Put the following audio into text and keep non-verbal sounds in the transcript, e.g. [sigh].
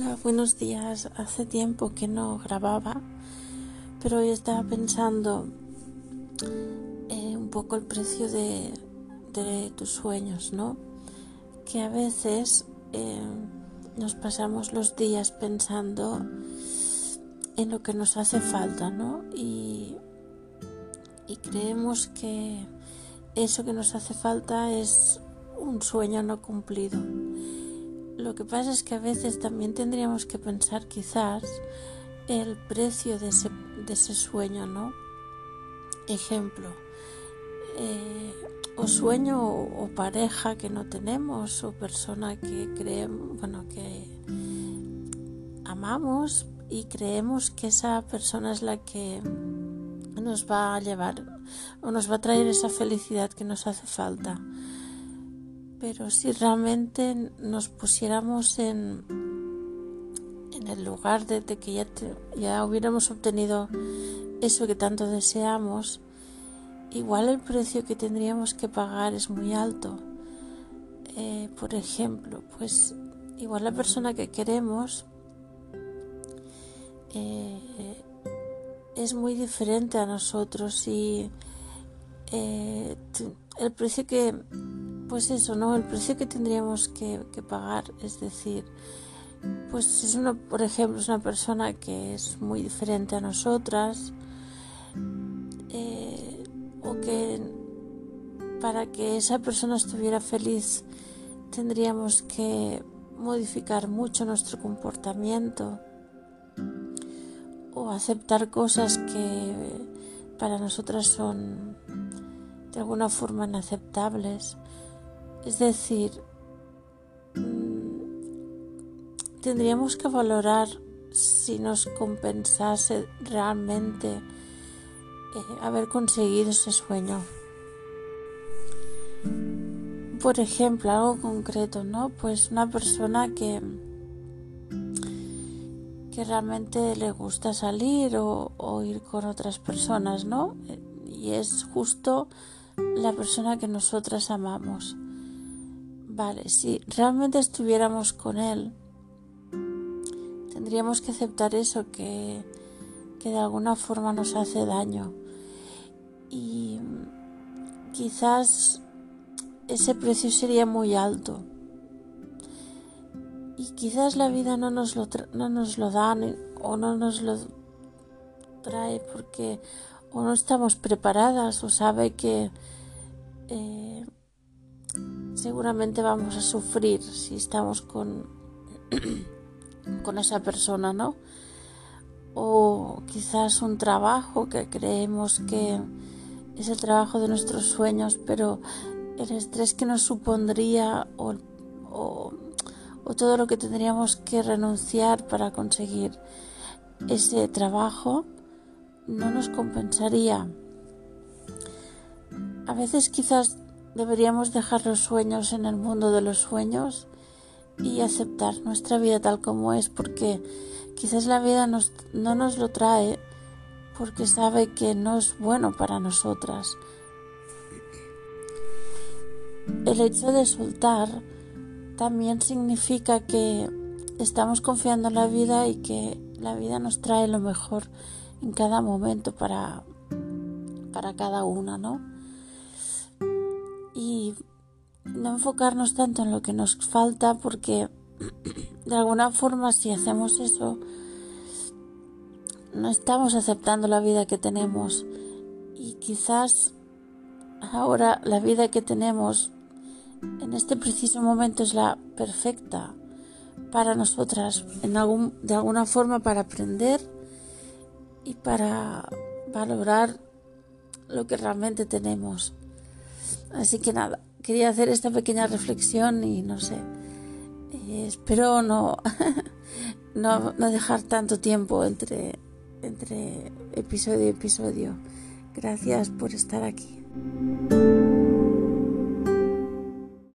Hola, buenos días. Hace tiempo que no grababa, pero hoy estaba pensando eh, un poco el precio de, tus sueños, ¿no? Que a veces eh, nos pasamos los días pensando en lo que nos hace falta, ¿no? Y, y creemos que eso que nos hace falta es un sueño no cumplido lo que pasa es que a veces también tendríamos que pensar quizás el precio de ese, de ese sueño, ¿no? Ejemplo, eh, o sueño o, pareja que no tenemos o persona que creemos, bueno, que amamos y creemos que esa persona es la que nos va a llevar o nos va a traer esa felicidad que nos hace falta. Pero si realmente nos pusiéramos en, en el lugar de, que ya, ya hubiéramos obtenido eso que tanto deseamos, igual el precio que tendríamos que pagar es muy alto. Eh, por ejemplo, pues igual la persona que queremos eh, es muy diferente a nosotros y eh, el precio que pues eso, ¿no? El precio que tendríamos que, pagar, es decir, pues es una, por ejemplo, es una persona que es muy diferente a nosotras, eh, o que para que esa persona estuviera feliz tendríamos que modificar mucho nuestro comportamiento o aceptar cosas que para nosotras son de alguna forma inaceptables. Es decir, mm, tendríamos que valorar si nos compensase realmente eh, haber conseguido ese sueño. Por ejemplo, algo concreto, ¿no? Pues una persona que, que realmente le gusta salir o, o ir con otras personas, ¿no? Y es justo la persona que nosotras amamos. Vale, si realmente estuviéramos con Él, tendríamos que aceptar eso que, que de alguna forma nos hace daño. Y quizás ese precio sería muy alto. Y quizás la vida no nos lo, no nos lo da o no nos lo trae porque o no estamos preparadas o sabe que eh, seguramente vamos a sufrir si estamos con, [clears throat] con esa persona, ¿no? O quizás un trabajo que creemos que es el trabajo de nuestros sueños, pero el estrés que nos supondría o, o, o todo lo que tendríamos que renunciar para conseguir ese trabajo no nos compensaría. A veces quizás Deberíamos dejar los sueños en el mundo de los sueños y aceptar nuestra vida tal como es, porque quizás la vida no nos lo trae porque sabe que no es bueno para nosotras. El hecho de soltar también significa que estamos confiando en la vida y que la vida nos trae lo mejor en cada momento para, para cada una, ¿no? Y no enfocarnos tanto en lo que nos falta porque [clears throat] de alguna forma si hacemos eso no estamos aceptando la vida que tenemos y quizás ahora la vida que tenemos en este preciso momento es la perfecta para nosotras en algún, de alguna forma para aprender y para valorar lo que realmente tenemos. Así que nada, quería hacer esta pequeña reflexión y no sé, eh, espero no, [laughs] no, no, dejar tanto tiempo entre, entre episodio y episodio. Gracias por estar aquí.